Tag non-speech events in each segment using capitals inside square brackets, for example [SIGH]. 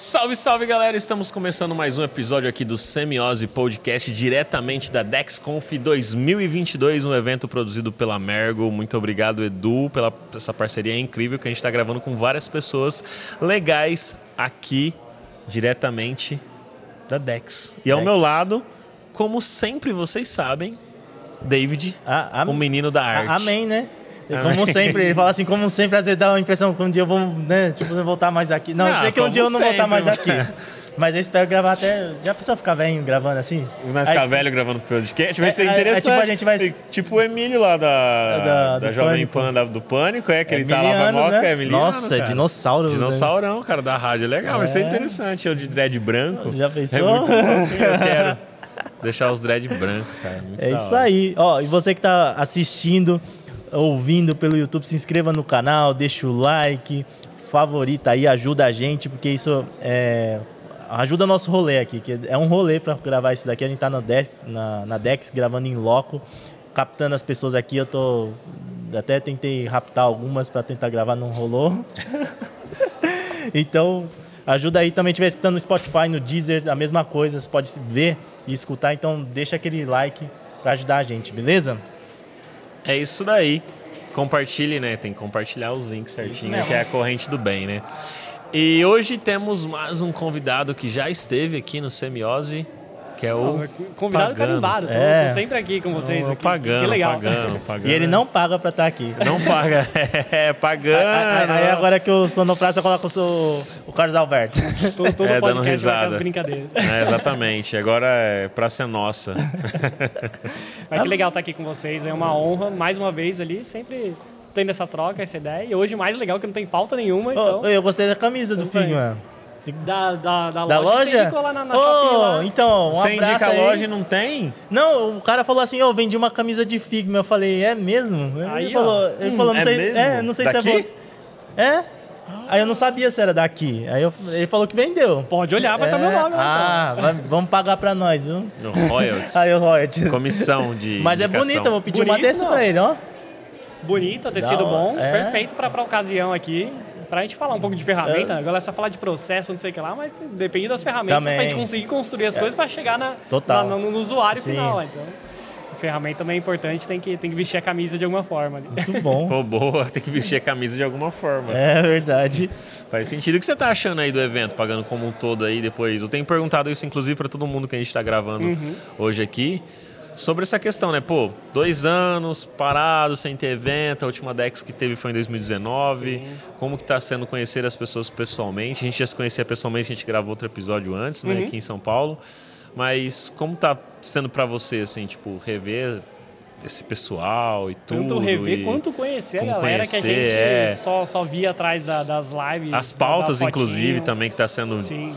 Salve, salve galera! Estamos começando mais um episódio aqui do Semiose Podcast, diretamente da DexConf 2022, um evento produzido pela Mergo. Muito obrigado, Edu, pela essa parceria incrível que a gente está gravando com várias pessoas legais aqui, diretamente da Dex. E ao Dex. meu lado, como sempre vocês sabem, David, Ah, am- o menino da a- arte. amém, né? Como sempre, ele fala assim, como sempre, às vezes dá uma impressão que um dia eu vou, né, tipo, não voltar mais aqui. Não, eu Não, sei que um dia eu não vou voltar sempre, mais aqui. Mas eu espero gravar até. Já a pessoa ficar velho gravando assim? Nós Aí- ficar velho gravando podcast, vai É, ser é, é, interessante. tipo, a gente vai- Tipo o Emílio lá da, Da- da, do Jovem. Pan da- do Pânico, é, que ele tá lá pra moca, né? é Emiliano, Nossa, cara. dinossauro, né? Dinossaurão, cara, da rádio. É legal, vai ser É. interessante. Eu de dread branco. Já pensou? É muito bom, [LAUGHS] eu quero deixar os dread brancos, cara. Muito É da isso aí. Ó, e você que tá assistindo, ouvindo pelo YouTube, se inscreva no canal, deixa o like, favorita aí, ajuda a gente, porque isso é, ajuda nosso rolê aqui, que é um rolê para gravar isso daqui. A gente tá na Dex, na, na Dex gravando em loco, captando as pessoas aqui. Eu tô até tentei raptar algumas para tentar gravar, não rolou. [LAUGHS] Então, ajuda aí também, estiver escutando no Spotify, no Deezer, a mesma coisa, você pode ver e escutar, então deixa aquele like para ajudar a gente, beleza? É isso daí. Compartilhe, né? Tem que compartilhar os links certinho, que é a corrente do bem, né? E hoje temos mais um convidado que já esteve aqui no Semiose, que é o Convidado Pagano. carimbado. Tô, É. tô sempre aqui com vocês. O aqui. Pagano, que legal. Pagano, Pagano. E ele não paga para estar aqui. Não paga. [LAUGHS] É, pagando. Aí, agora que eu sou no prazo, eu coloco o, seu- o Carlos Alberto. [LAUGHS] Todo, todo É, dando risada. as brincadeiras. É, exatamente. Agora é pra ser nossa. [LAUGHS] Mas que legal estar aqui com vocês. É uma honra, mais uma vez ali, sempre tendo essa troca, essa ideia. E hoje mais legal que não tem pauta nenhuma, então... Eu gostei da camisa do bem. Da, da, da, Da loja, que loja? Você ficou lá na, na lá. Então, um Você abraço indica a aí. loja e não tem? Não, o cara falou assim, eu vendi uma camisa de Figma. Eu falei, é mesmo? Aí, ele falou, ele falou não é sei, mesmo? é, não sei se Daqui? é vo- É? Aí eu não sabia se era daqui. Aí eu- ele falou que vendeu. Pode olhar, vai estar É, meu nome. Ah, vai- vamos pagar pra nós, viu? No Royalties. [LAUGHS] Aí o Royalties. Comissão [LAUGHS] de. Mas é indicação. bonito, eu vou pedir uma Bonito, dessa não. pra ele, ó. Bonito, tecido bom, é. perfeito pra, pra ocasião aqui. Pra gente falar um pouco de ferramenta, agora é só falar de processo, não sei o que lá, mas depende das ferramentas Também. pra gente conseguir construir as coisas pra chegar na, Total. na- no, no usuário Sim. final. Então, ferramenta também é importante, tem que, tem que vestir a camisa de alguma forma. ali. Muito bom. [LAUGHS] Pô, boa, tem que vestir a camisa de alguma forma. É verdade. Faz sentido. O que você tá achando aí do evento, pagando como um todo aí depois? Eu tenho perguntado isso, inclusive, pra todo mundo que a gente tá gravando Uhum. hoje aqui. Sobre essa questão, né? Pô, dois anos parado, sem ter evento. A última Dex que teve foi em 2019. Sim. Como que tá sendo conhecer as pessoas pessoalmente? A gente já se conhecia pessoalmente, a gente gravou outro episódio antes, Uhum. né? Aqui em São Paulo. Mas como tá sendo pra você, assim, tipo, rever esse pessoal e tudo? Tanto rever quanto conhecer a galera que a conhecer, gente é. só, só via atrás da- das lives. As pautas, da inclusive, também que tá sendo Sim.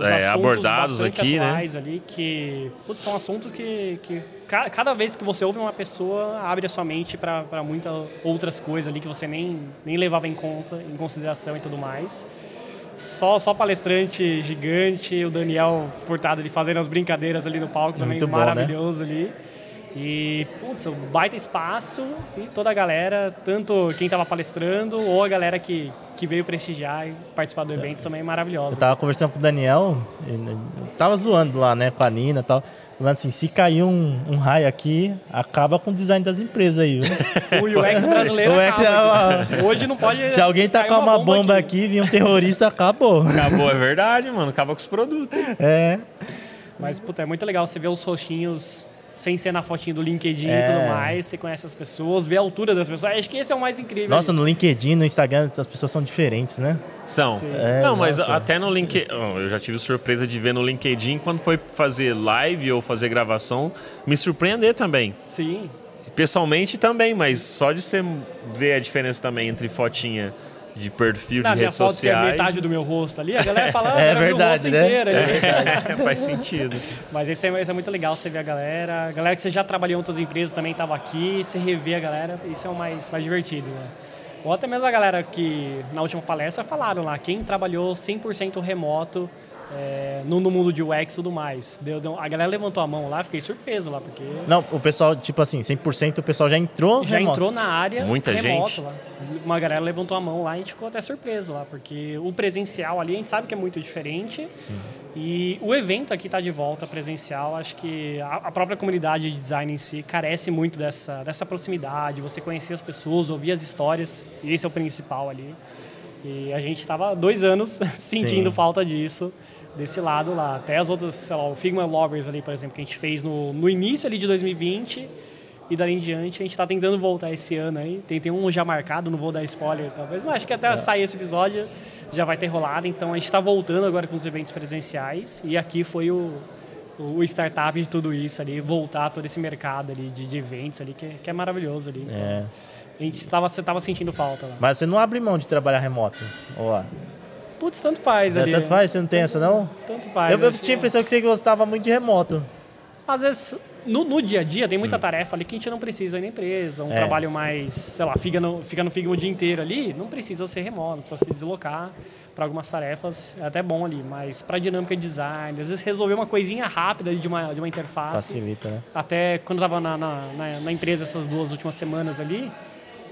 É, abordados aqui, né? ali que putz, são assuntos que, que ca- cada vez que você ouve uma pessoa abre a sua mente para muitas outras coisas ali que você nem, nem levava em conta, em consideração e tudo mais. Só, só palestrante gigante, o Daniel Furtado ali fazendo as brincadeiras ali no palco também Muito bom, né? maravilhoso ali. E, putz, um baita espaço e toda a galera, tanto quem estava palestrando ou a galera que, que veio prestigiar e participar do evento também é maravilhosa. Eu tava conversando com o Daniel, eu tava zoando lá, né, com a Nina e tal. Falando assim, se cair um, um raio aqui, acaba com o design das empresas aí, viu? [LAUGHS] O UX brasileiro O UX acaba. Hoje não pode... Se alguém tacar uma bomba aqui, vir um terrorista, acabou. Acabou, é verdade, mano. Acaba com os produtos. É. Mas, puta, é muito legal você ver os rostinhos sem ser na fotinho do LinkedIn É. e tudo mais. Você conhece as pessoas, vê a altura das pessoas. Acho que esse é o mais incrível. Nossa, ali. no LinkedIn, no Instagram, as pessoas são diferentes, né? São. É, não, mas nossa. até no LinkedIn. Eu já tive surpresa de ver no LinkedIn quando foi fazer live ou fazer gravação, me surpreender também. Sim. Pessoalmente também, mas só de você ver a diferença também entre fotinha de perfil Na de redes foto que é sociais. metade do meu rosto ali, a galera fala, [LAUGHS] ah, É era verdade, meu rosto né? inteiro. ali. É, [LAUGHS] [LAUGHS] faz sentido. Mas esse é, esse é muito legal, você ver a galera. A galera que você já trabalhou em outras empresas também estava aqui, você rever a galera, isso é o mais, mais divertido, né? Ou até mesmo a galera que na última palestra falaram lá, quem trabalhou 100% remoto é, no, no, mundo de UX e tudo mais. Deu, deu, a galera levantou a mão lá, fiquei surpreso lá, porque... Não, o pessoal, tipo assim, 100% o pessoal já entrou Já remoto. entrou na área Muita remoto gente. lá. Uma galera levantou a mão lá e a gente ficou até surpreso lá, porque o presencial ali a gente sabe que é muito diferente. Sim. E o evento aqui está de volta presencial. Acho que a, a própria comunidade de design em si carece muito dessa, dessa proximidade, você conhecer as pessoas, ouvir as histórias, e esse é o principal ali. E a gente estava dois anos [LAUGHS] sentindo Sim. falta disso, desse lado lá. Até as outras, sei lá, o Figma Lovers ali, por exemplo, que a gente fez no, no início ali de 2020 e dali em diante a gente está tentando voltar esse ano aí. Tem, tem um já marcado, não vou dar spoiler talvez, mas acho que até sair esse episódio já vai ter rolado. Então a gente está voltando agora com os eventos presenciais e aqui foi o, o startup de tudo isso ali, voltar todo esse mercado ali de, de eventos ali, que, é- que é maravilhoso ali. Então, É. A gente estava tava sentindo falta lá. Mas você não abre mão de trabalhar remoto? Ó, Putz, tanto faz é, ali. tanto né? faz? Você não tem essa, não? Tanto faz. Eu, eu tinha a impressão que você gostava muito de remoto. Às vezes, no, no dia a dia, tem muita tarefa ali que a gente não precisa ir na empresa. Um É. trabalho mais, sei lá, fica no, fica no Figma o dia inteiro ali, não precisa ser remoto, não precisa se deslocar para algumas tarefas. É até bom ali, mas para dinâmica de design, às vezes resolver uma coisinha rápida ali de uma, de uma interface. Facilita, né? Até quando eu estava na, na, na, na empresa essas duas últimas semanas ali,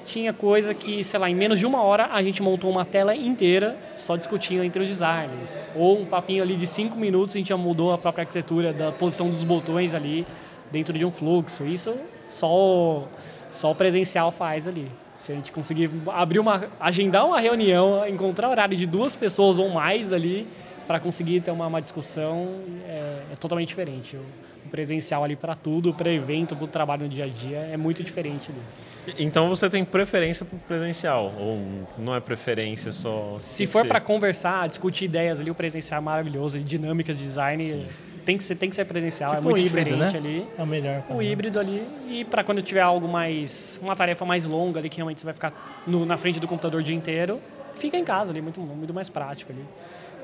tinha coisa que, sei lá, em menos de uma hora a gente montou uma tela inteira só discutindo entre os designers. Ou um papinho ali de cinco minutos a gente já mudou a própria arquitetura da posição dos botões ali dentro de um fluxo. Isso só, só o presencial faz ali. Se a gente conseguir abrir uma, agendar uma reunião, encontrar horário de duas pessoas ou mais ali para conseguir ter uma, uma discussão é, é totalmente diferente. O presencial ali para tudo, para evento, para o trabalho no dia a dia é muito diferente ali. Então você tem preferência pro presencial? Ou não é preferência só. Se for para conversar, discutir ideias ali, o presencial é maravilhoso, e dinâmicas de design tem que ser tem que ser presencial, é Tipo muito um híbrido, diferente né? ali. É o melhor. O híbrido ali e para quando tiver algo mais uma tarefa mais longa ali que realmente você vai ficar no- na frente do computador o dia inteiro, fica em casa ali, muito muito mais prático ali.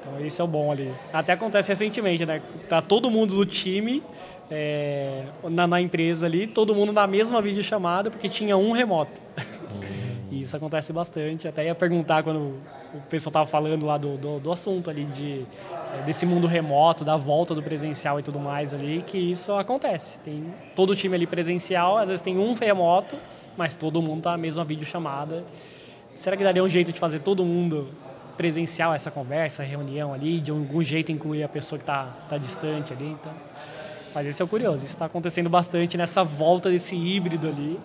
Então esse é o bom ali. Até acontece recentemente, né? Tá todo mundo do time é, na, na empresa ali, todo mundo na mesma videochamada porque tinha um remoto. [LAUGHS] E isso acontece bastante. Até ia perguntar quando o pessoal tava falando lá do, do, do assunto ali de eh, desse mundo remoto, da volta do presencial e tudo mais ali, que isso acontece. Tem todo o time ali presencial, às vezes tem um remoto, mas todo mundo tá na mesma videochamada. Será que daria um jeito de fazer todo mundo presencial essa conversa, reunião ali, de algum jeito incluir a pessoa que está tá distante ali? Então, mas esse é o curioso, isso está acontecendo bastante nessa volta desse híbrido ali.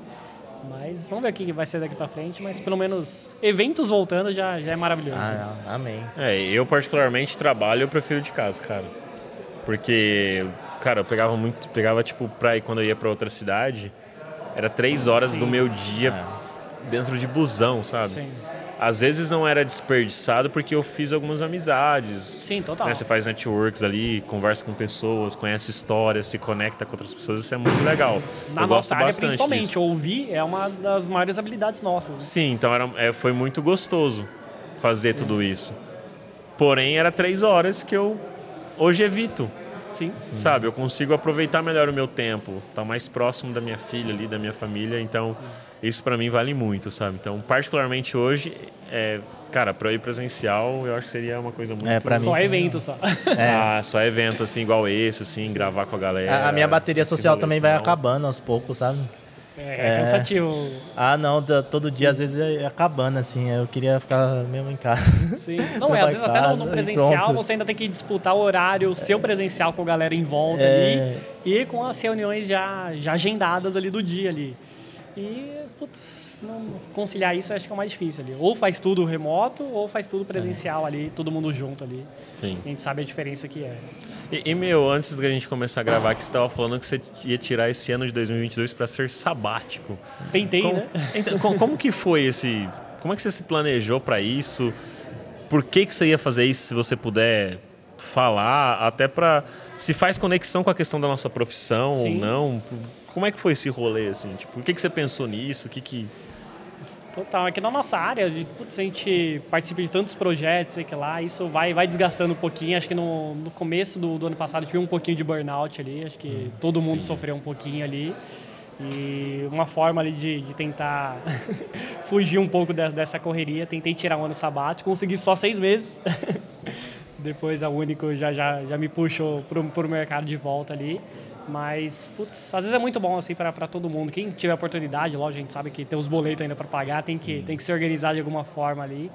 Mas vamos ver o que vai ser daqui para frente, mas pelo menos eventos voltando já, já é maravilhoso. Ah, amém. É, eu particularmente trabalho, eu prefiro de casa, cara. Porque, cara, eu pegava muito, pegava tipo pra ir quando eu ia pra outra cidade, era três horas Sim. do meu dia dentro de busão, sabe? Sim, Às vezes não era desperdiçado porque eu fiz algumas amizades. sim total. Né? Você faz networks ali, conversa com pessoas, conhece histórias, se conecta com outras pessoas, isso é muito legal. Na eu gosto nossa área, principalmente, disso. ouvir é uma das maiores habilidades nossas. né? Sim, então era, é, foi muito gostoso fazer tudo isso. Porém, era três horas que eu hoje evito. Sim. Sabe, eu consigo aproveitar melhor o meu tempo, tá mais próximo da minha filha ali, da minha família, então isso pra mim vale muito, sabe? Então, particularmente hoje, é, cara, para ir presencial, eu acho que seria uma coisa muito É, pra mim Só também. evento só. [LAUGHS] Ah, só evento assim igual esse, assim, gravar com a galera. A, a minha bateria social também vai acabando aos poucos, sabe? É, É. cansativo. Ah, não, todo dia às vezes é acabando, assim. Eu queria ficar mesmo em casa. Sim. [LAUGHS] Não, é, às vezes até no, no Vai presencial você ainda tem que disputar o horário, o seu presencial com a galera em volta É. ali e com as reuniões já, já agendadas ali do dia ali. E, putz, conciliar isso acho que é o mais difícil ali. Ou faz tudo remoto ou faz tudo presencial ali, todo mundo junto ali. Sim. A gente sabe a diferença que é. E, e, meu, antes da gente começar a gravar, que você estava falando que você ia tirar esse ano de 2022 para ser sabático. Tentei, Como, né? [LAUGHS] então, co- como que foi esse... Como é que você se planejou para isso? Por que, que você ia fazer isso, se você puder falar? Até para... Se faz conexão com a questão da nossa profissão Sim. ou não? Como é que foi esse rolê, assim? Tipo, por que, que você pensou nisso? O que que... Total, aqui na nossa área, putz, a gente participa de tantos projetos, sei que lá, isso vai, vai desgastando um pouquinho. Acho que no, no começo do, do ano passado tive um pouquinho de burnout ali, acho que todo mundo sofreu um pouquinho ali. E uma forma ali de, de tentar [LAUGHS] fugir um pouco de- dessa correria, tentei tirar um ano sabático, consegui só seis meses. [LAUGHS] Depois a Único já, já, já me puxou pro, pro mercado de volta ali. Mas, putz, às vezes é muito bom assim para todo mundo. Quem tiver oportunidade, lógico, a gente sabe que tem os boletos ainda para pagar, tem que, tem que se organizar de alguma forma ali.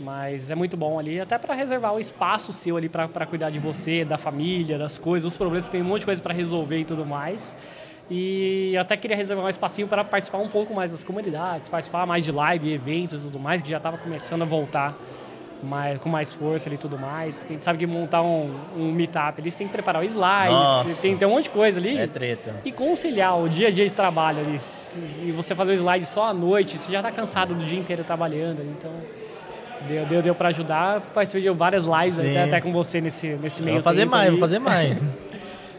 Mas é muito bom ali, até para reservar o espaço seu ali para cuidar de você, da família, das coisas, os problemas, tem um monte de coisa para resolver e tudo mais. E eu até queria reservar um espacinho para participar um pouco mais das comunidades, participar mais de live, eventos e tudo mais, que já estava começando a voltar mais, com mais força e tudo mais. Porque a gente sabe que montar um, um meetup, eles têm que preparar o slide, tem, tem um monte de coisa ali. É treta. E conciliar o dia a dia de trabalho ali. E você fazer o slide só à noite, você já está cansado do dia inteiro trabalhando. Então Deu, deu, deu para ajudar. Participei de várias lives até, até, com você nesse, nesse meio Vou fazer mais, vou fazer mais. [LAUGHS]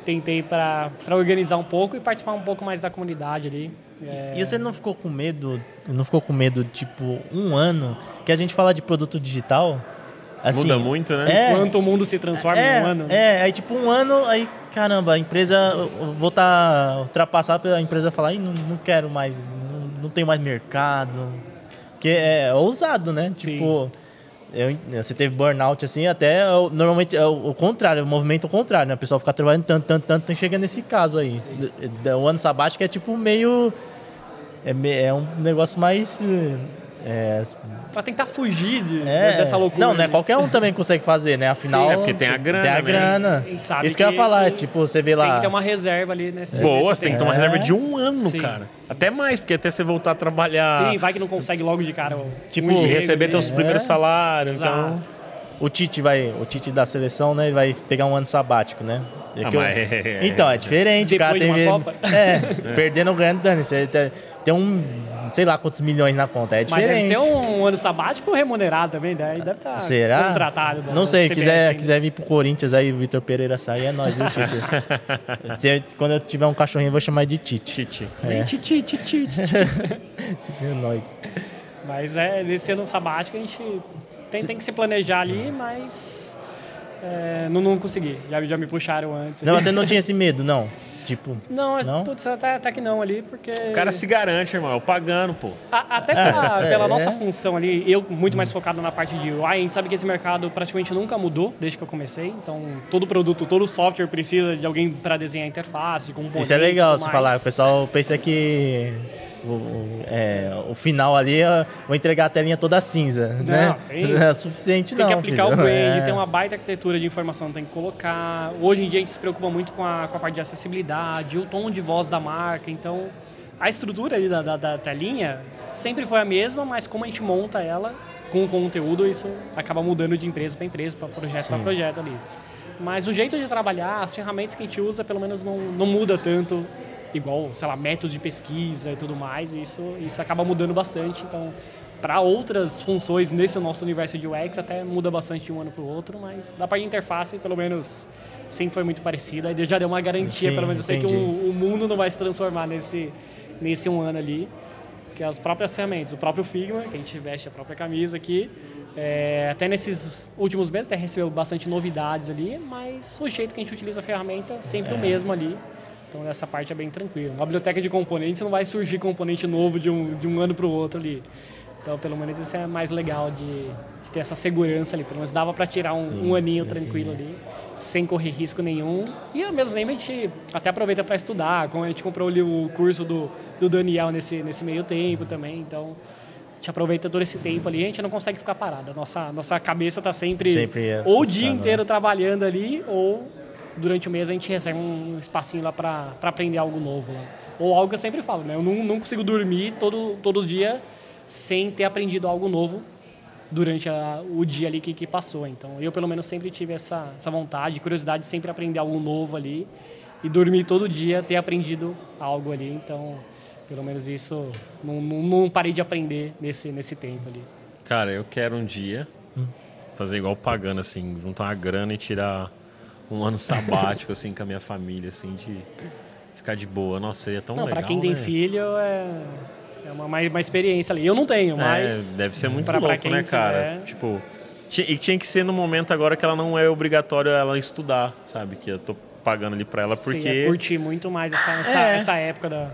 Tentei para organizar um pouco e participar um pouco mais da comunidade ali. É... E você não ficou com medo, não ficou com medo, tipo, um ano, que a gente fala de produto digital... Assim, Muda muito, né? É, Quanto o mundo se transforma é, em um ano. É, aí tipo um ano, aí caramba, a empresa, vou estar tá ultrapassada pela empresa falar, não, não quero mais, não, não tenho mais mercado. Que é ousado, né? Sim. Eu, você teve burnout assim, até normalmente é o, o contrário, o movimento contrário, né? O pessoal fica trabalhando tanto, tanto, tanto, chega nesse caso aí. O ano sabático é tipo meio. É, é um negócio mais. É, pra tentar fugir de, é, dessa loucura. Não, né? Qualquer um também consegue fazer, né? Afinal. Sim, é porque tem a grana. Tem a grana. Isso que, eu ia falar, tipo, você vê lá. Tem que ter uma reserva ali nesse. Boa, você tem que ter uma reserva de um ano, Sim. cara. Até mais, porque até você voltar a trabalhar. Sim, vai que não consegue logo de cara. Tipo, um receber teus né? primeiros salários. Então. O Tite vai, o Tite da seleção, né, vai pegar um ano sabático, né? É ah, eu... é... Então, é diferente, Depois cara. Tem... De Copa. [LAUGHS] É, perdendo ganhando, dane. Tem um sei lá quantos milhões na conta. É diferente. Mas deve ser um ano sabático remunerado também, deve estar tá Será? contratado. Não sei, quiser, quiser vir pro Corinthians aí, o Vitor Pereira sair, é nós, viu, Tite? [LAUGHS] Quando eu tiver um cachorrinho, eu vou chamar de Tite. Tite. É. Tite, Tite, Tite. Tite [LAUGHS] é nós. Mas é, nesse ano sabático a gente tem, tem que se planejar ali, mas é, não, não consegui. Já, já me puxaram antes. Não, você não tinha esse medo, não? Tipo, não, não? Putz, até, até que não ali, porque... O cara se garante, irmão, pagando, pô. A, até pela, é, pela é. nossa função ali, eu muito mais focado na parte de UI, a gente sabe que esse mercado praticamente nunca mudou desde que eu comecei, então todo produto, todo software precisa de alguém para desenhar a interface, de componentes... Isso é legal você falar, o pessoal pensa que o, é, o final ali, vou entregar a telinha toda cinza, não, né? Tem, [LAUGHS] não é suficiente tem não. Tem que aplicar filho. o brand, é. tem uma baita arquitetura de informação tem que colocar. Hoje em dia a gente se preocupa muito com a, com a parte de acessibilidade, o tom de voz da marca, então a estrutura ali da, da, da telinha sempre foi a mesma, mas como a gente monta ela com o conteúdo, isso acaba mudando de empresa para empresa, para projeto para projeto ali. Mas o jeito de trabalhar, as ferramentas que a gente usa, pelo menos não, não muda tanto igual, sei lá, método de pesquisa e tudo mais, isso, isso acaba mudando bastante. Então, para outras funções nesse nosso universo de UX, até muda bastante de um ano para o outro, mas da parte de interface, pelo menos, sempre foi muito parecida. E já deu uma garantia, Sim, pelo menos eu sei que o, o, mundo não vai se transformar nesse, nesse um ano ali. Que as próprias ferramentas, o próprio Figma, que a gente veste a própria camisa aqui, é, até nesses últimos meses até recebeu bastante novidades ali, mas o jeito que a gente utiliza a ferramenta sempre é. o mesmo ali. Então essa parte é bem tranquila. Uma biblioteca de componentes não vai surgir componente novo de um, de um ano para o outro ali. Então pelo menos isso é mais legal de, de ter essa segurança ali. Pelo menos dava para tirar um, Sim, um aninho tranquilo ali, sem correr risco nenhum. E ao mesmo tempo a gente até aproveita para estudar. Como a gente comprou ali o curso do, do Daniel nesse, nesse meio tempo também. Então a gente aproveita todo esse tempo ali, a gente não consegue ficar parado. Nossa, nossa cabeça está sempre, sempre é ou o dia inteiro trabalhando ali, ou durante o mês a gente recebe um espacinho lá para aprender algo novo. Lá. Ou algo que eu sempre falo, né? Eu não, não consigo dormir todo, todo dia sem ter aprendido algo novo durante a, o dia ali que, que passou. Então, eu pelo menos sempre tive essa, essa vontade, curiosidade de sempre aprender algo novo ali e dormir todo dia, ter aprendido algo ali. Então, pelo menos isso, não, não, não parei de aprender nesse, nesse tempo ali. Cara, eu quero um dia hum. fazer igual pagando, assim, juntar uma grana e tirar um ano sabático, assim, com a minha família, assim, de ficar de boa. Nossa, seria tão não, legal, Pra quem tem né? filho, é, é uma, uma experiência ali. Eu não tenho, é, mas... É, deve ser muito pra, louco, pra né, cara? Tipo... E tinha que ser no momento agora que ela não é obrigatório ela estudar, sabe? Que eu tô pagando ali pra ela porque... Sim, é curtir muito mais essa, essa, é. essa época da...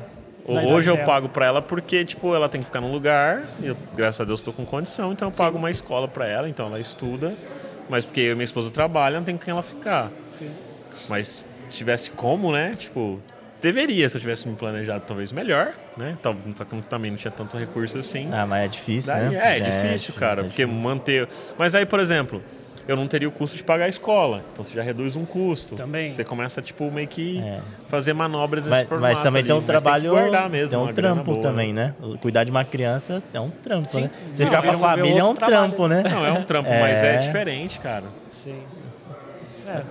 Hoje eu pago para ela porque, tipo, ela tem que ficar num lugar, e eu, graças a Deus estou com condição, então eu Sim. pago uma escola para ela, então ela estuda mas porque eu e minha esposa trabalham, não tem com quem ela ficar. Sim. Mas se tivesse como, né? Tipo, deveria, se eu tivesse me planejado talvez melhor, né? Talvez só que eu também não tinha tanto recurso assim. Ah, mas é difícil, Daí- né? é, é difícil, cara, é porque difícil. manter. Mas aí, por exemplo, eu não teria o custo de pagar a escola, então você já reduz um custo. Também. Você começa tipo meio que É. fazer manobras nesse Mas, formato. mas também tem um ali, trabalho. Tem guardar mesmo, tem um trampo também, né? Cuidar de uma criança é um trampo, Sim. né? Você Não, ficar com a família é um trabalho. trampo, né? Não, é um trampo, É. mas é diferente, cara. Sim.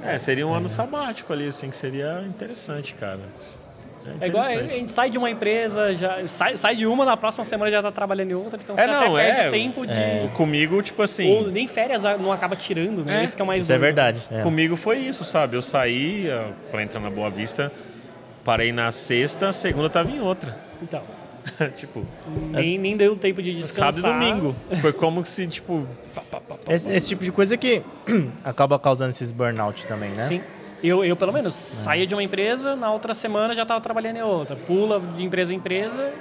É, seria um ano sabático ali, assim, que seria interessante, cara. É igual a gente sai de uma empresa, já sai, sai de uma, na próxima semana já tá trabalhando em outra, então É, você não, até perde é. tempo de. É. Comigo, tipo assim. Ou nem férias não acaba tirando, né? É. Esse que é o mais Isso é verdade. é. Comigo foi isso, sabe? Eu saí ah, pra entrar na Boa Vista, parei na sexta, segunda tava em outra. Então, [LAUGHS] tipo, nem, nem deu tempo de descansar. sábado e domingo. Foi como se, tipo. pá, pá, pá, pá, Esse, esse tipo de coisa que [CLEARS THROAT] acaba causando esses burnout também, né? Sim. Eu, eu, pelo menos, saía de uma empresa, na outra semana já estava trabalhando em outra. Pula de empresa em empresa.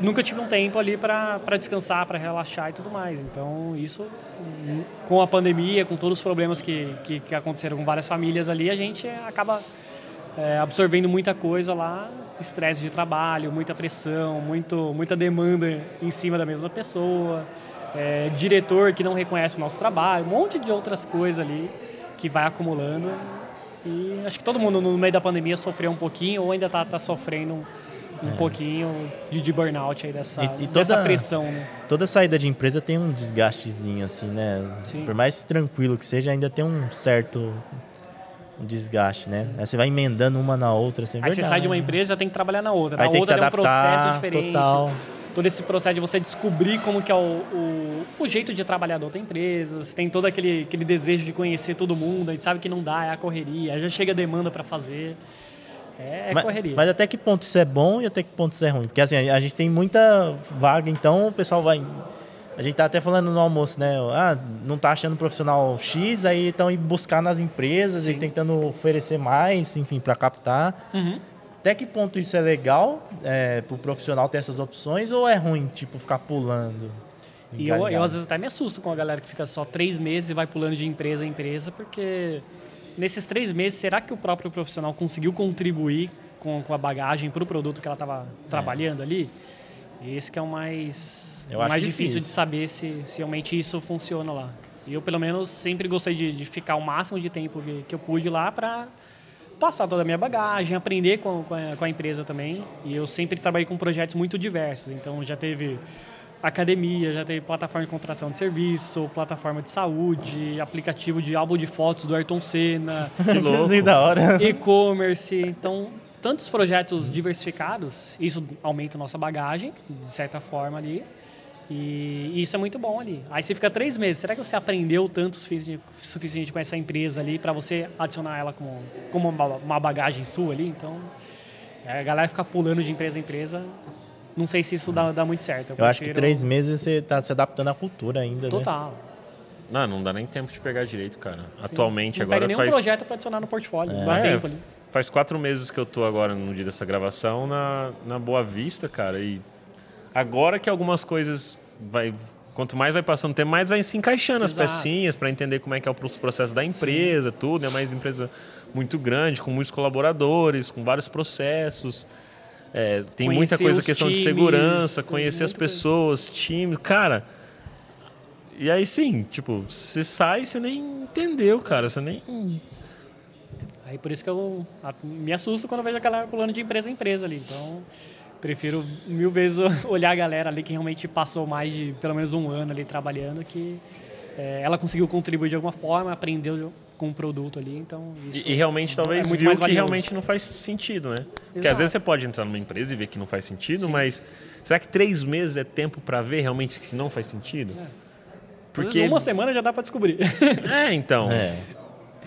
Nunca tive um tempo ali para descansar, para relaxar e tudo mais. Então, isso, com a pandemia, com todos os problemas que, que, que aconteceram com várias famílias ali, a gente acaba é, absorvendo muita coisa lá. Estresse de trabalho, muita pressão, muito, muita demanda em cima da mesma pessoa. é, diretor que não reconhece o nosso trabalho. Um monte de outras coisas ali que vai acumulando. E acho que todo mundo no meio da pandemia sofreu um pouquinho ou ainda está tá sofrendo um, um pouquinho de, de burnout aí dessa, E- e dessa toda- pressão, né? Toda saída de empresa tem um desgastezinho, assim, né? Sim. Por mais tranquilo que seja, ainda tem um certo desgaste, né? Aí você vai emendando uma na outra, assim, é Aí você verdade. sai de uma empresa já tem que trabalhar na outra. Aí Na tem que se outra tem um adaptar, processo diferente. total. Todo esse processo de você descobrir como que é o, o, o jeito de trabalhar da outra empresa. Você tem todo aquele, aquele desejo de conhecer todo mundo. A gente sabe que não dá, é a correria. Já chega a demanda para fazer. É, é mas, correria. mas até que ponto isso é bom e até que ponto isso é ruim? Porque assim, a a gente tem muita vaga, então o pessoal vai. A gente tá até falando no almoço, né? Ah, não tá achando profissional X, aí estão indo buscar nas empresas e Sim. tentando oferecer mais, enfim, para captar. Uhum. Até que ponto isso é legal é, pro profissional ter essas opções ou é ruim, tipo, ficar pulando? E eu, eu, às vezes, até me assusto com a galera que fica só três meses e vai pulando de empresa em empresa, porque nesses três meses, será que o próprio profissional conseguiu contribuir com, com a bagagem para o produto que ela estava trabalhando ali? Esse que é o mais, Eu o mais difícil. difícil de saber se, se realmente isso funciona lá. Eu, pelo menos, sempre gostei de, de ficar o máximo de tempo que, que eu pude lá para passar toda a minha bagagem, aprender com, com, a, com a empresa também. E eu sempre trabalhei com projetos muito diversos. Então, já teve academia, já teve plataforma de contratação de serviço, plataforma de saúde, aplicativo de álbum de fotos do Ayrton Senna, [LAUGHS] Que louco. Que da hora. e-commerce. Então, tantos projetos diversificados, isso aumenta a nossa bagagem, de certa forma ali. E isso é muito bom ali. Aí você fica três meses. Será que você aprendeu tanto o sufici- suficiente com essa empresa ali para você adicionar ela como, como uma uma bagagem sua ali? Então, é, a galera fica pulando de empresa em empresa. Não sei se isso dá, dá muito certo. Eu acho que três meses você tá se adaptando à cultura ainda, né? Total. Não, não dá nem tempo de pegar direito, cara. Atualmente, não agora pega nenhum faz. projeto para adicionar no portfólio. Não dá É, tempo ali. Faz quatro meses que eu tô agora no dia dessa gravação na, na Boa Vista, cara. E agora que algumas coisas vai. Quanto mais vai passando o tempo, mais vai se encaixando as Exato. pecinhas para entender como é que é o processo da empresa, tudo. É mais empresa muito grande, com muitos colaboradores, com vários processos. É, tem muita Conhecer coisa, os questão de times, segurança, tem conhecer as muita coisa. pessoas, times. Cara, e aí sim, tipo, você sai, você nem entendeu, cara. Você nem. Aí por isso que eu me assusto quando eu vejo a galera pulando de empresa em empresa ali. Então, prefiro mil vezes [LAUGHS] olhar a galera ali que realmente passou mais de pelo menos um ano ali trabalhando, que é, ela conseguiu contribuir de alguma forma, aprendeu com o produto ali. Então, isso E, e realmente talvez é muito viu mais que valioso. realmente não faz sentido, né? Porque às Exato. vezes você pode entrar numa empresa e ver que não faz sentido, mas será que três meses é tempo para ver realmente que não faz sentido? Às vezes uma semana já dá para descobrir. É, então. É.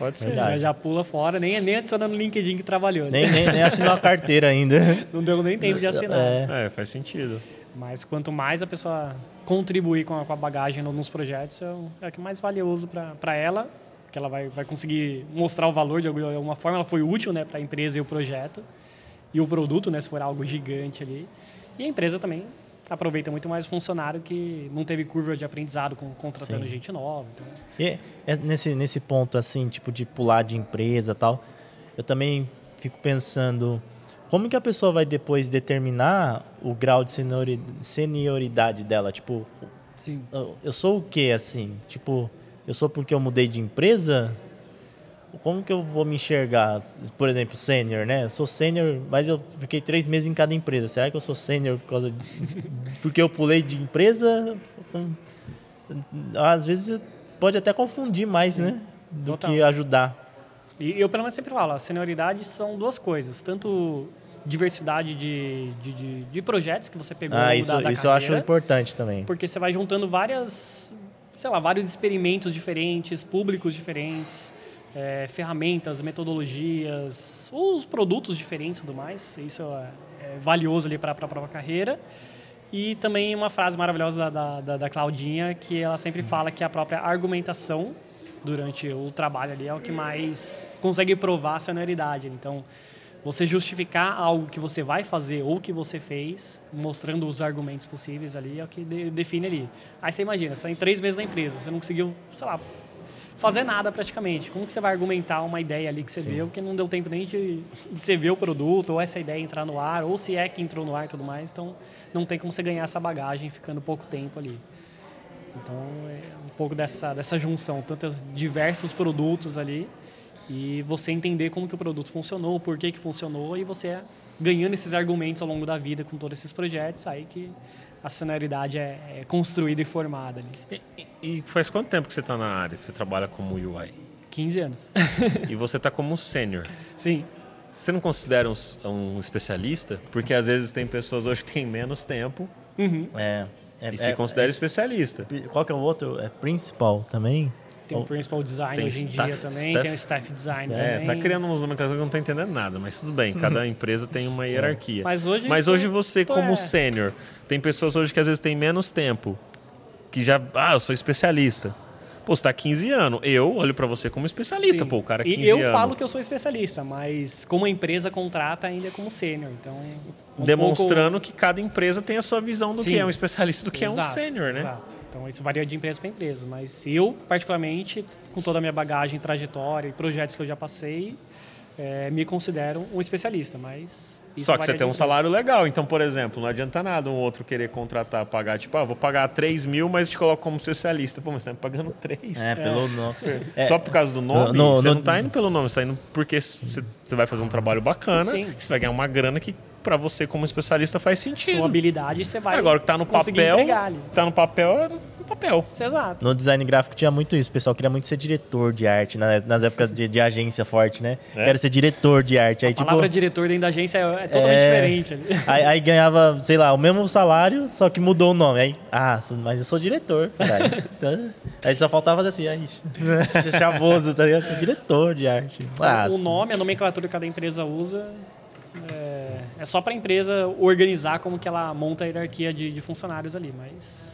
Pode ser. Já, já pula fora, nem, nem adicionando no LinkedIn que trabalhou. né? Nem, nem, nem assinou a carteira ainda. [LAUGHS] Não deu nem tempo de assinar. É. É, faz sentido. Mas quanto mais a pessoa contribuir com a, com a bagagem no- nos projetos, é o, é o que mais valioso para ela, que ela vai, vai conseguir mostrar o valor de alguma de alguma forma. Ela foi útil né, para a empresa e o projeto, e o produto, né, se for algo gigante ali. E a empresa também aproveita muito mais o funcionário que não teve curva de aprendizado com, contratando Sim. gente nova. Então, E é nesse, nesse ponto, assim, tipo, de pular de empresa tal, eu também fico pensando como que a pessoa vai depois determinar o grau de seniori- senioridade dela? Tipo, sim. eu- eu sou o quê, assim? Tipo, eu sou porque eu mudei de empresa? Como que eu vou me enxergar? Por exemplo, sênior, né? Eu sou sênior, mas eu fiquei três meses em cada empresa. Será que eu sou sênior por causa de... [LAUGHS] porque eu pulei de empresa? Hum, Às vezes pode até confundir mais, né? Do Total. que ajudar. E eu, pelo menos, sempre falo, a senioridade são duas coisas. Tanto diversidade de, de, de, de projetos que você pegou Ah, isso, da, da isso eu acho carreira, importante também. Porque você vai juntando várias, sei lá, vários experimentos diferentes, públicos diferentes, é, ferramentas, metodologias, os produtos diferentes e tudo mais. Isso é, é valioso ali para a própria carreira. E também uma frase maravilhosa da, da, da, Claudinha, que ela sempre fala que a própria argumentação durante o trabalho ali é o que mais consegue provar a senioridade. Então, você justificar algo que você vai fazer ou que você fez, mostrando os argumentos possíveis ali, é o que de- define ali. Aí você imagina, você está em três meses na empresa, você não conseguiu, sei lá, fazer nada praticamente. Como que você vai argumentar uma ideia ali que você viu que não deu tempo nem de, de você ver o produto, ou essa ideia entrar no ar, ou se é que entrou no ar e tudo mais. Então, não tem como você ganhar essa bagagem ficando pouco tempo ali. Então, é um pouco dessa, dessa junção, tantos diversos produtos ali, e você entender como que o produto funcionou, por que que funcionou, e você ganhando esses argumentos ao longo da vida com todos esses projetos, aí que a senioridade é, é construída e formada ali. E, e- faz quanto tempo que você está na área, que você trabalha como UI? 15 anos. [LAUGHS] e você está como sênior. Sim. Você não considera um, um especialista? Porque às vezes tem pessoas hoje que têm menos tempo É, é, e se é- considera especialista. é- qual que é o outro? É principal também? Tem o Ou- principal design Tem hoje em staff- dia também, staff- tem o staff design É, também. tá criando uns nomenclaturas que eu não tô entendendo nada, mas tudo bem, cada [LAUGHS] empresa tem uma hierarquia. Mas hoje Mas tu- hoje você, como é- sênior, tem pessoas hoje que às vezes têm menos tempo, que já, ah, eu sou especialista. Pô, você tá há 15 anos. Eu olho pra você como especialista, Sim. pô, o cara é E 15 eu anos. falo que eu sou especialista, mas como a empresa contrata ainda é como sênior, então... um Demonstrando que cada empresa tem a sua visão do Sim. que é um especialista do que é um Exato, sênior, né? Exato. Então isso varia de empresa para empresa, mas eu, particularmente, com toda a minha bagagem, trajetória e projetos que eu já passei, eh, me considero um especialista, mas... isso Só que você tem um salário legal. Então, por exemplo, não adianta nada um outro querer contratar, pagar, tipo, ah, vou pagar 3 mil, mas te coloco como especialista. Pô, mas você tá me pagando 3. É, pelo nome. É, [LAUGHS] Só por causa do nome? No- no- você no- não tá indo pelo nome, você tá indo porque você você vai fazer um trabalho bacana Sim. e você vai ganhar uma grana que pra você como especialista faz Sua sentido. habilidade você vai Agora o que tá no papel, entregar tá no papel é papel. Exato. No design gráfico tinha muito isso. O pessoal queria muito ser diretor de arte na- nas épocas de, de agência forte, né? É? Quero ser diretor de arte. Aí, A palavra tipo, diretor dentro da agência é, é totalmente É. diferente ali. [LAUGHS] aí, aí ganhava, sei lá, o mesmo salário, só que mudou o nome. Aí, ah, mas eu sou diretor. [LAUGHS] Então, aí só faltava fazer assim, aí, chavoso, tá ligado? Sou diretor de arte. Ah, o nome, a nomenclatura que cada empresa usa é, é só para a empresa organizar como que ela monta a hierarquia de, de funcionários ali, mas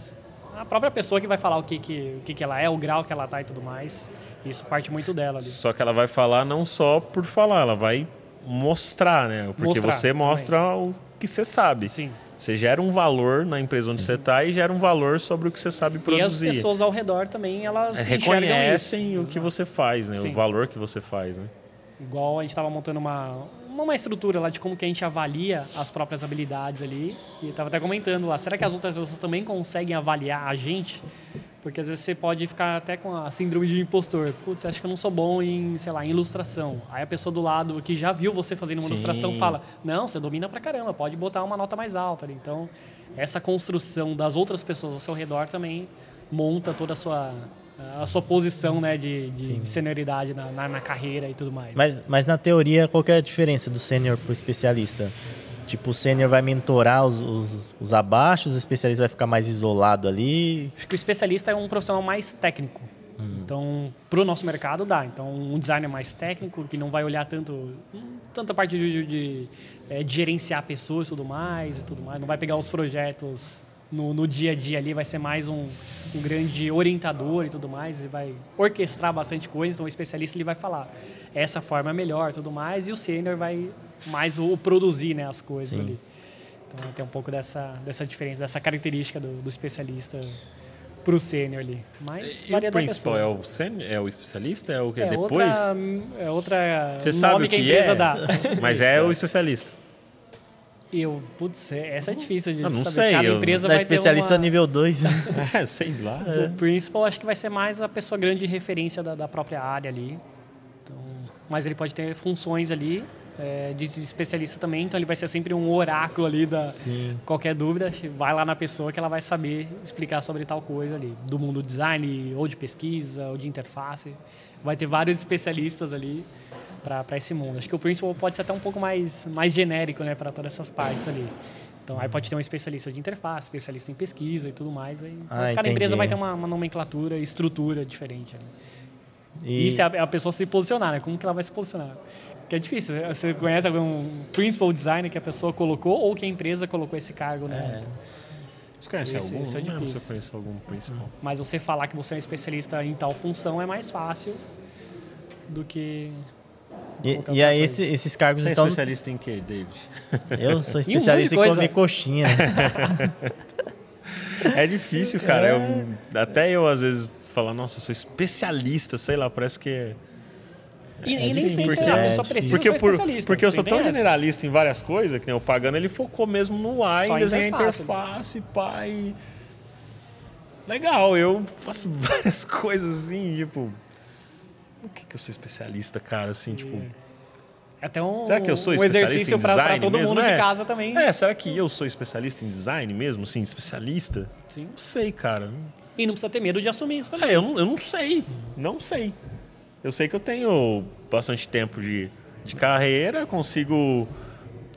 a própria pessoa que vai falar o que, que, o que, que ela é, o grau que ela tá e tudo mais, isso parte muito dela ali. Só que ela vai falar não só por falar, ela vai mostrar, né? Porque Mostrar, você mostra o que você sabe. Sim. Você gera um valor na empresa onde você está e gera um valor sobre o que você sabe E as produzir. pessoas ao redor também, elas É, reconhecem isso. o que você faz, né? Sim. O valor que você faz, né? Igual a gente estava montando uma, uma estrutura lá de como que a gente avalia as próprias habilidades ali. E estava até comentando lá, será que as outras pessoas também conseguem avaliar a gente? Porque às vezes você pode ficar até com a síndrome de impostor. Putz, acho que eu não sou bom em, sei lá, em ilustração. Aí a pessoa do lado que já viu você fazendo uma Sim. ilustração fala, não, você domina pra caramba, pode botar uma nota mais alta ali. Então, essa construção das outras pessoas ao seu redor também monta toda a sua, a sua posição né, de, de, de senioridade na, na, na carreira e tudo mais. Mas, mas na teoria, qual que é a diferença do sênior pro especialista? Tipo, o sênior vai mentorar os, os, os abaixos, o especialista vai ficar mais isolado ali. Acho que o especialista é um profissional mais técnico. Então, para o nosso mercado, dá. Então, um designer mais técnico, que não vai olhar tanto tanta parte de, de, de, é, de gerenciar pessoas e tudo mais, e tudo mais. Não vai pegar os projetos no, no dia a dia ali, vai ser mais um, um grande orientador e tudo mais. Ele vai orquestrar bastante coisa. Então, o especialista ele vai falar essa forma é melhor tudo mais. E o sênior vai mais o produzir né, as coisas Sim. ali. Então tem um pouco dessa, dessa diferença, dessa característica do, do especialista para o sênior ali. Mas E o principal é o sênior, é o especialista, é o que É depois? outra, é outra Você nome sabe o que a que empresa é? dá. [LAUGHS] Mas é o especialista. Eu, putz, é- essa é difícil de Eu não saber. sei, Cada eu- empresa vai ter especialista uma... nível 2. [LAUGHS] É, sei lá. O principal acho que vai ser mais a pessoa grande de referência da, da própria área ali. Então, mas ele pode ter funções ali é, de especialista também, então ele vai ser sempre um oráculo ali da Sim. qualquer dúvida, vai lá na pessoa que ela vai saber explicar sobre tal coisa ali, do mundo do design, ou de pesquisa, ou de interface. Vai ter vários especialistas ali para esse mundo. Acho que o principal pode ser até um pouco mais, mais genérico né, para todas essas partes ali. Então, aí pode ter um especialista de interface, especialista em pesquisa e tudo mais. Aí, Ah, mas cada entendi. empresa vai ter uma, uma nomenclatura, estrutura diferente ali. E, Isso é a, é a pessoa se posicionar, né? Como que ela vai se posicionar? Que é difícil. né? Você conhece algum principal designer que a pessoa colocou ou que a empresa colocou esse cargo, né? Você conhece Esse- algum? esse é difícil. conheço algum principal. Mas você falar que você é um especialista em tal função é mais fácil do que. E, e aí esse- esses cargos, Você é então. especialista em quê, David? Eu [LAUGHS] sou Em um especialista em coisa. comer coxinha. É difícil, cara. Eu- até eu, às vezes, falar, nossa, eu sou especialista, sei lá, parece que é. E, É e nem sempre porque- pessoa é, precisa Porque, ser por, especialista. porque eu sou tão essa. generalista em várias coisas, que nem o Pagano, ele focou mesmo no Só em desenhar a interface, interface, pai. Legal, eu faço [LAUGHS] várias coisas assim, tipo. O que, que eu sou especialista, cara? Assim, tipo. É Até um, Será que eu sou um exercício em para todo mesmo? mundo É. de casa também. É, será que eu sou especialista em design mesmo? Sim, especialista? Sim. Não sei, cara. E não precisa ter medo de assumir isso também. É, eu não, eu não sei. Não sei. Eu sei que eu tenho bastante tempo de, de carreira, consigo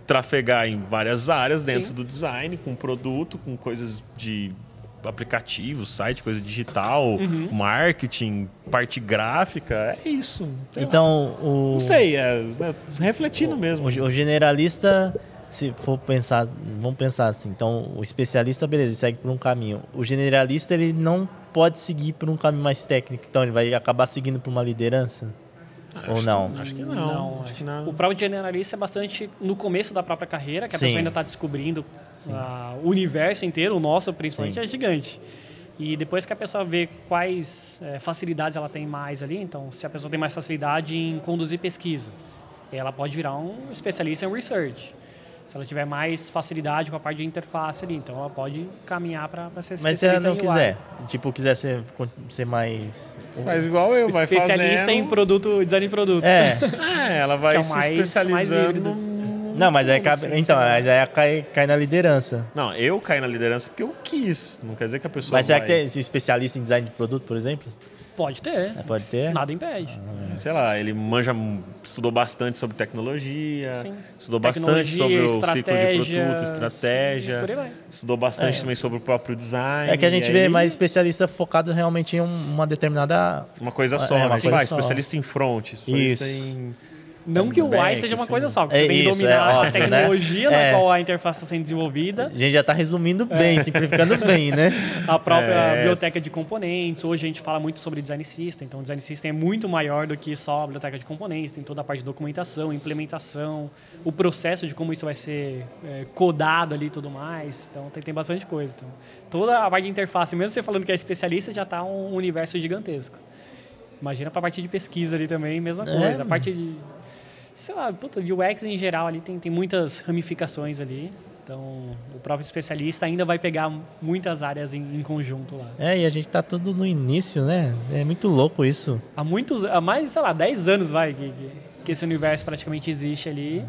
trafegar em várias áreas dentro Sim. do design, com produto, com coisas de aplicativo, site, coisa digital, Uhum. marketing, parte gráfica. É isso. Sei lá. Então, o. não sei, é, é refletindo mesmo. O, o generalista, se for pensar, vamos pensar assim, então o especialista, beleza, ele segue por um caminho. O generalista, ele não pode seguir por um caminho mais técnico, então ele vai acabar seguindo por uma liderança? Ou Acho não? Que, acho que não. acho que não. O próprio generalista é bastante no começo da própria carreira, que a Sim. pessoa ainda está descobrindo ah, o universo inteiro, o nosso principalmente, Sim. é gigante. E depois que a pessoa vê quais eh, facilidades ela tem mais ali, então se a pessoa tem mais facilidade em conduzir pesquisa, ela pode virar um especialista em research. Se ela tiver mais facilidade com a parte de interface ali, então ela pode caminhar para ser especialista Mas se ela não quiser, tipo, quiser ser, ser mais... Faz igual eu, vai Especialista fazendo. em produto, design de produto. É, [LAUGHS] É, ela vai Que é se mais- especializando. mais não, mas aí cabe, então, mas aí cai, cai na liderança. Não, eu caí na liderança porque eu quis. Não quer dizer que a pessoa Mas será vai, que tem especialista em design de produto, por exemplo? Pode ter. É, Pode ter? Nada impede. sei lá, ele manja, estudou bastante sobre tecnologia, Sim. estudou bastante Tecnologia, sobre o ciclo de estratégia, produto, estratégia, por aí vai. estudou bastante também sobre o próprio design. É que a gente vê aí, mais especialista focado realmente em um- uma determinada... Uma coisa só, É, né? uma Tipo, coisa ah, só. especialista em front, especialista Isso. em... Não que o UI seja uma coisa só, porque É você tem que isso, dominar é a óbvio, né? tecnologia É. na qual a interface está sendo desenvolvida, A gente já está resumindo bem, simplificando bem, né? [LAUGHS] a própria É. biblioteca de componentes. Hoje a gente fala muito sobre design system, então o design system é muito maior do que só a biblioteca de componentes, tem toda a parte de documentação, implementação, o processo de como isso vai ser é, codado ali e tudo mais. Então tem, tem bastante coisa. Então, toda a parte de interface, mesmo você falando que é especialista, já está um universo gigantesco. Imagina para a parte de pesquisa ali também, mesma É. coisa. A parte de sei lá, puta, UX em geral ali tem, tem muitas ramificações ali. Então, o próprio especialista ainda vai pegar muitas áreas em, em conjunto lá. É, e a gente tá tudo no início, né? É muito louco isso. Há muitos, há mais, sei lá, 10 anos vai que, que, que esse universo praticamente existe ali.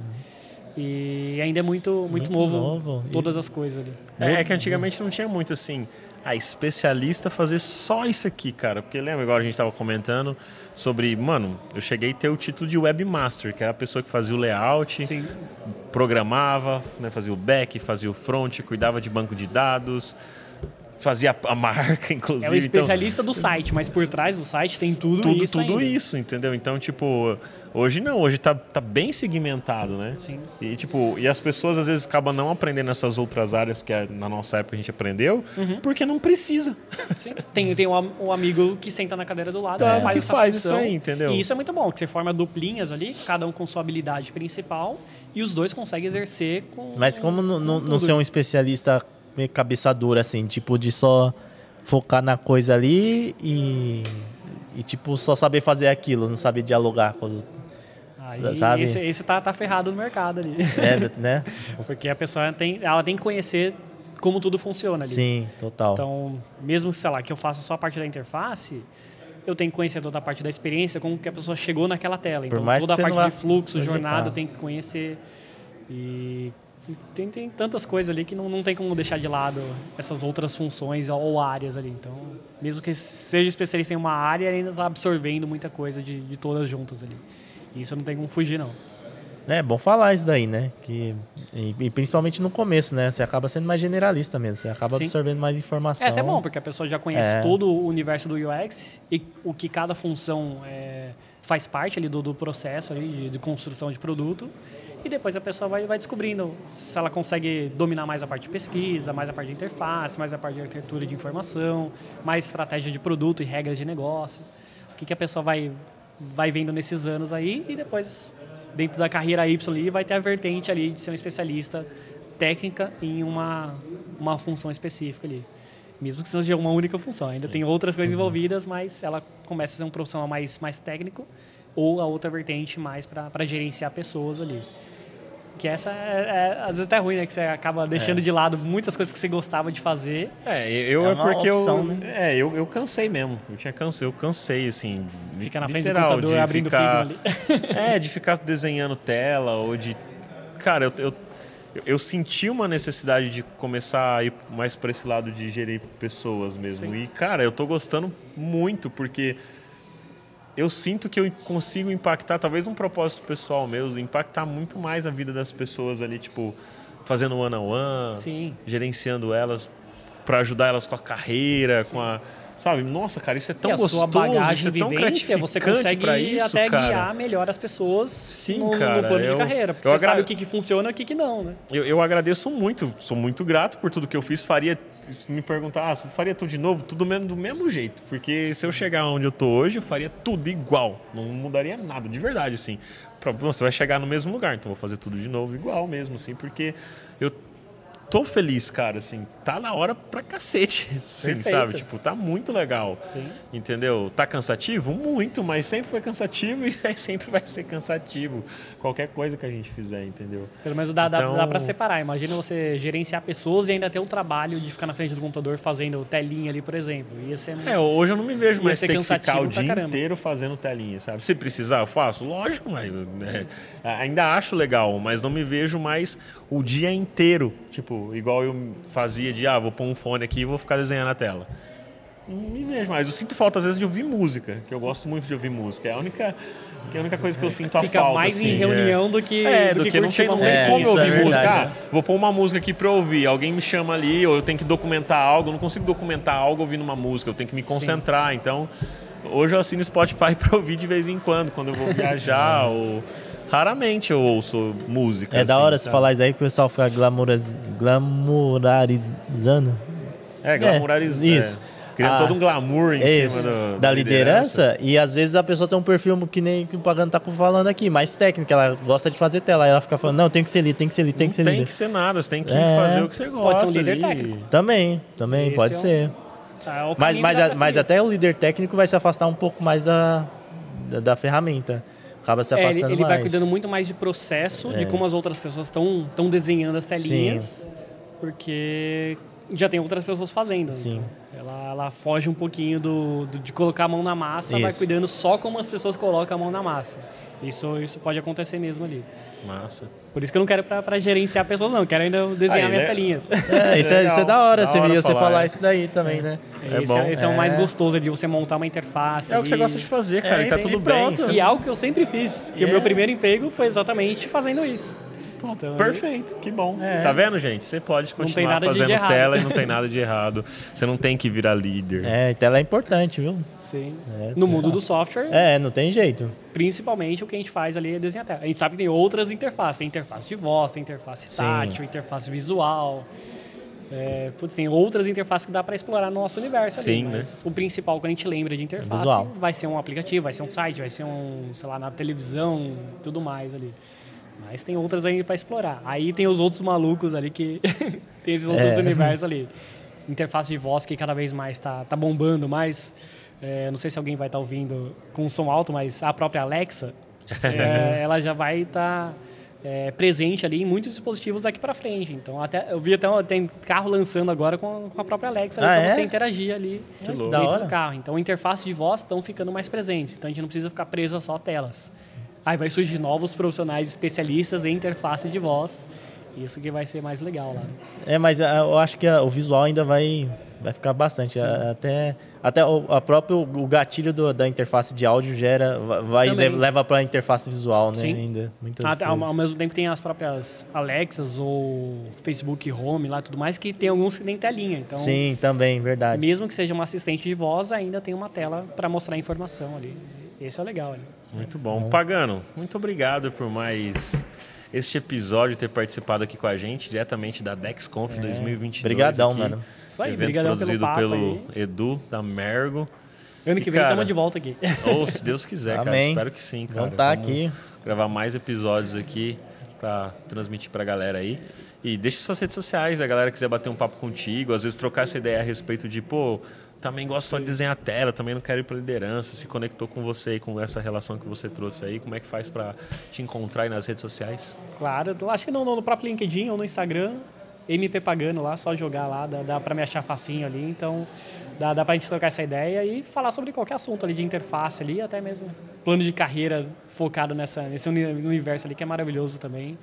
E ainda é muito, muito, Muito novo, novo. E- todas as coisas ali. É, é que antigamente não tinha muito assim, a especialista fazer só isso aqui, cara. Porque lembra, igual a gente tava comentando sobre, mano, eu cheguei a ter o título de webmaster, que era a pessoa que fazia o layout, Sim. programava, né, fazia o back, fazia o front, cuidava de banco de dados. Fazia a marca, [LAUGHS] inclusive. É o então- especialista do site, mas por trás do site tem tudo, tudo, isso tudo ainda. isso, entendeu? Então, tipo, hoje não, hoje tá, tá bem segmentado, né? Sim. E, tipo, e as pessoas às vezes acabam não aprendendo essas outras áreas que é- na nossa época a gente aprendeu, Uhum. porque não precisa. Sim. Tem, tem um, um amigo que senta na cadeira do lado É, e faz que essa faz função. isso aí, entendeu? E isso é muito bom, que você forma duplinhas ali, cada um com sua habilidade principal, e os dois conseguem exercer com. Mas como não, ser um especialista meio cabeça dura, assim, tipo, de só focar na coisa ali e, e tipo, só saber fazer aquilo, não saber dialogar com os... Aí, sabe? Esse, esse tá, tá ferrado no mercado ali. É, né? [LAUGHS] Porque a pessoa tem, ela tem que conhecer como tudo funciona ali. Sim, total. Então, mesmo sei lá, que eu faça só a parte da interface, eu tenho que conhecer toda a parte da experiência, como que a pessoa chegou naquela tela. Então, mais toda a parte de fluxo, projetar. jornada, eu tenho que conhecer. E tem, tem tantas coisas ali que não, não tem como deixar de lado essas outras funções ou áreas ali. Então, mesmo que seja especialista em uma área, ainda está absorvendo muita coisa de, de todas juntas ali. E isso não tem como fugir, não. É bom falar isso daí, né? Que, e, e principalmente no começo, né? Você acaba sendo mais generalista mesmo, você acaba Sim. absorvendo mais informação. É até bom, porque a pessoa já conhece É. todo o universo do UX e o que cada função é, faz parte ali do, do processo ali de, de construção de produto. E depois a pessoa vai, vai descobrindo se ela consegue dominar mais a parte de pesquisa, mais a parte de interface, mais a parte de arquitetura de informação, mais estratégia de produto e regras de negócio. O que, que a pessoa vai, vai vendo nesses anos aí e depois, dentro da carreira Y vai ter a vertente ali de ser um especialista técnica em uma, uma função específica ali. Mesmo que seja uma única função. Ainda tem outras coisas envolvidas, mas ela começa a ser um profissional mais, mais técnico ou a outra vertente mais para gerenciar pessoas ali. Que essa é, é, às vezes até ruim, né? Que você acaba deixando de lado muitas coisas que você gostava de fazer. É, eu É é, porque opção, eu, né? é, eu, eu cansei mesmo. Eu tinha cansei, eu cansei assim, Fica na frente do literal, computador de abrindo ficar, Figma [LAUGHS] É, de ficar desenhando tela ou de cara, eu, eu eu senti uma necessidade de começar a ir mais para esse lado de gerir pessoas mesmo. Sim. E cara, eu tô gostando muito porque eu sinto que eu consigo impactar, talvez um propósito pessoal meu, impactar muito mais a vida das pessoas ali, tipo, fazendo one on one, Sim. gerenciando elas para ajudar elas com a carreira, com a sabe? Nossa, cara, isso é tão e a gostoso, sua bagagem isso é tão vivência, você consegue isso, até cara. guiar melhor as pessoas Sim, no, no cara, plano eu- de carreira. Porque você sabe agra- o que, que funciona e o que, que não, né? Eu, eu agradeço muito, sou muito grato por tudo que eu fiz. Faria, me perguntar, ah, você faria tudo de novo? Tudo mesmo, do mesmo jeito. Porque se eu chegar onde eu tô hoje, eu faria tudo igual. Não mudaria nada, de verdade, assim. Você vai chegar no mesmo lugar, então vou fazer tudo de novo igual mesmo, assim, porque eu tô feliz, cara, assim. Tá na hora pra cacete, [LAUGHS] assim, sabe? Tipo, tá muito legal. Sim. Entendeu? Tá cansativo? Muito, mas sempre foi cansativo [LAUGHS] e sempre vai ser cansativo. Qualquer coisa que a gente fizer, entendeu? Pelo menos dá, dá, Então- dá pra separar. Imagina você gerenciar pessoas e ainda ter o trabalho de ficar na frente do computador fazendo telinha ali, por exemplo. Ia ser... É, hoje eu não me vejo Ia mais ter que ficar o dia caramba. inteiro fazendo telinha, sabe? Se precisar, eu faço? Lógico, mas é, ainda acho legal, mas não me vejo mais o dia inteiro, tipo, igual eu fazia de, ah, vou pôr um fone aqui e vou ficar desenhando a tela. Não me vejo mais. Eu sinto falta, às vezes, de ouvir música, que eu gosto muito de ouvir música. É a única, que é a única coisa que eu sinto a Fica falta. mais assim, em é. reunião do que, É, do, que, que, não tem, não tem música. É, como eu é ouvir música. verdade, Ah, vou pôr uma música aqui pra eu ouvir. Alguém me chama ali, ou eu tenho que documentar algo. Eu não consigo documentar algo ouvindo uma música, eu tenho que me concentrar. Então, hoje eu assino Spotify [LAUGHS] pra ouvir de vez em quando, quando eu vou viajar, [LAUGHS] ou. Raramente eu ouço música. É da assim, hora você sabe? falar isso aí que o pessoal fica glamuraz... glamourarizando. É, glamourarizando. É, isso. Criando Ah, todo um glamour em Isso, cima do, da liderança. E às vezes a pessoa tem um perfil que nem que o Pagano tá falando aqui, mais técnico, ela gosta de fazer tela. Aí ela fica falando, não, tem que ser líder, tem que ser líder, tem que ser Não tem líder. que ser nada, você tem que É. fazer o que você gosta. Pode ser um líder ali. técnico. Também, também, Esse pode é um- ser. Tá, é Mas, mas, a- mas até o líder técnico vai se afastar um pouco mais da, da, da ferramenta. Acaba se É, ele, afastando ele mais. vai cuidando muito mais de processo, de É. como as outras pessoas estão desenhando as telinhas, porque já tem outras pessoas fazendo. Sim. Então, ela, ela foge um pouquinho do, do- de colocar a mão na massa, vai Isso. cuidando só como as pessoas colocam a mão na massa. Isso, isso pode acontecer mesmo ali. Massa. Por isso que eu não quero pra, pra gerenciar pessoas, não. Eu quero ainda desenhar Aí, minhas né? telinhas. É, isso, é, isso é da hora, Da você, hora viu, você falar, falar é. isso daí também, né? É esse, bom. é, esse é o mais É. gostoso de você montar uma interface. É o que você gosta de fazer, cara. É, e tá tudo bem. pronto. E algo que eu sempre fiz, que o É. meu primeiro emprego foi exatamente fazendo isso. Então, Perfeito, que bom. É. Tá vendo, gente? Você pode continuar fazendo tela e não tem [LAUGHS] nada de errado. Você não tem que virar líder. É, tela é importante, viu? Sim. É, no tá. mundo do software, É, não tem jeito. principalmente o que a gente faz ali é desenhar tela. A gente sabe que tem outras interfaces. Tem interface de voz, tem interface Sim. tátil, interface visual. É, putz, tem outras interfaces que dá para explorar no nosso universo ali. Sim, né? o principal que a gente lembra de interface Visual. vai ser um aplicativo, vai ser um site, vai ser um, sei lá, na televisão, tudo mais ali. Mas tem outras ainda para explorar. Aí tem os outros malucos ali que [LAUGHS] tem esses outros É. universos ali. Interface de voz que cada vez mais está tá bombando mais. É, não sei se alguém vai estar ouvindo com som alto, mas a própria Alexa, [LAUGHS] é, ela já vai estar presente ali em muitos dispositivos daqui para frente. Então, até eu vi até tem carro lançando agora com, com a própria Alexa Ah, para é? você interagir ali Que dentro do carro. Então, interface de voz estão ficando mais presentes. Então, a gente não precisa ficar preso a só telas. Aí vai surgir novos profissionais especialistas em interface de voz. Isso que vai ser mais legal lá. É, mas ah, eu acho que o visual ainda vai, vai ficar bastante. Ah, Até, até o a próprio o gatilho do- da interface de áudio gera, va- vai Também. le- leva para a interface visual, né? Sim. Ainda muitas Até, vezes. ao mesmo tempo tem as próprias Alexas ou Facebook Home lá tudo mais, que tem alguns que nem telinha. Então, Sim, também, verdade. mesmo que seja uma assistente de voz, ainda tem uma tela para mostrar informação ali. Esse é o legal ali. Muito bom. Pagano, muito obrigado por mais este episódio, ter participado aqui com a gente, diretamente da DexConf 2022. Brigadão, aqui. mano. Isso aí, evento pelo produzido papo pelo aí. Edu, da Mergo. Ano E, que vem cara, estamos de volta aqui. Ou se Deus quiser, cara. Amém. Espero que sim, cara. Vamos tá Vamos aqui. Gravar mais episódios aqui pra transmitir pra galera aí. E deixa suas redes sociais, a galera quiser bater um papo contigo, às vezes trocar essa ideia a respeito de, pô, também gosto só de desenhar tela, também não quero ir pra liderança, se conectou com você e com essa relação que você trouxe aí, como é que faz pra te encontrar aí nas redes sociais? Claro, acho que no, no próprio LinkedIn ou no Instagram, MP Pagano lá, só jogar lá, dá, dá para me achar facinho ali. Então, dá, dá pra gente trocar essa ideia e falar sobre qualquer assunto ali de interface ali, até mesmo plano de carreira focado nessa, nesse uni- universo ali, que é maravilhoso também.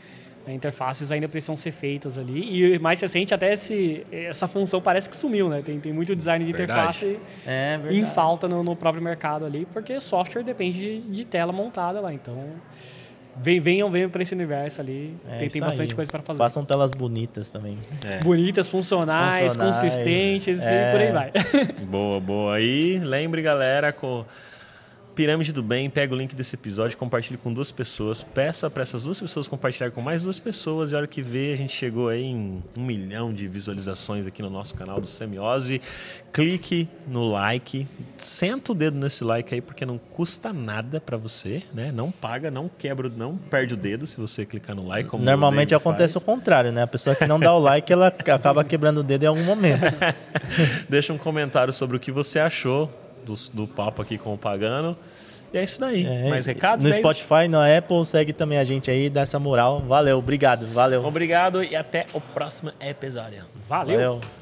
É, Interfaces ainda precisam ser feitas ali. E mais recente, até esse, essa função parece que sumiu, né? Tem, tem muito design de Verdade. interface É, em falta no, no próprio mercado ali, porque software depende de, de tela montada lá. Então, vem- venham, venham para esse universo ali. É tem tem bastante aí. coisa para fazer. Façam telas bonitas também. É. Bonitas, funcionais, Funcionais, consistentes é. e por aí vai. Boa, boa. E lembre, galera, com Pirâmide do Bem, pega o link desse episódio, compartilhe com duas pessoas, peça para essas duas pessoas compartilhar com mais duas pessoas e a hora que vê, a gente chegou aí em um milhão de visualizações aqui no nosso canal do Semiose. Clique no like, senta o dedo nesse like aí, porque não custa nada para você, né? Não paga, não quebra, não perde o dedo se você clicar no like. Normalmente acontece faz. o contrário, né? A pessoa que não dá o like, ela acaba quebrando o dedo em algum momento. [LAUGHS] Deixa um comentário sobre o que você achou do, do papo aqui com o Pagano. E é isso daí. É, Mais recados? No David? Spotify, na Apple, segue também a gente aí, dá essa moral. Valeu, obrigado, valeu. Obrigado e até o próximo episódio. Valeu. Valeu.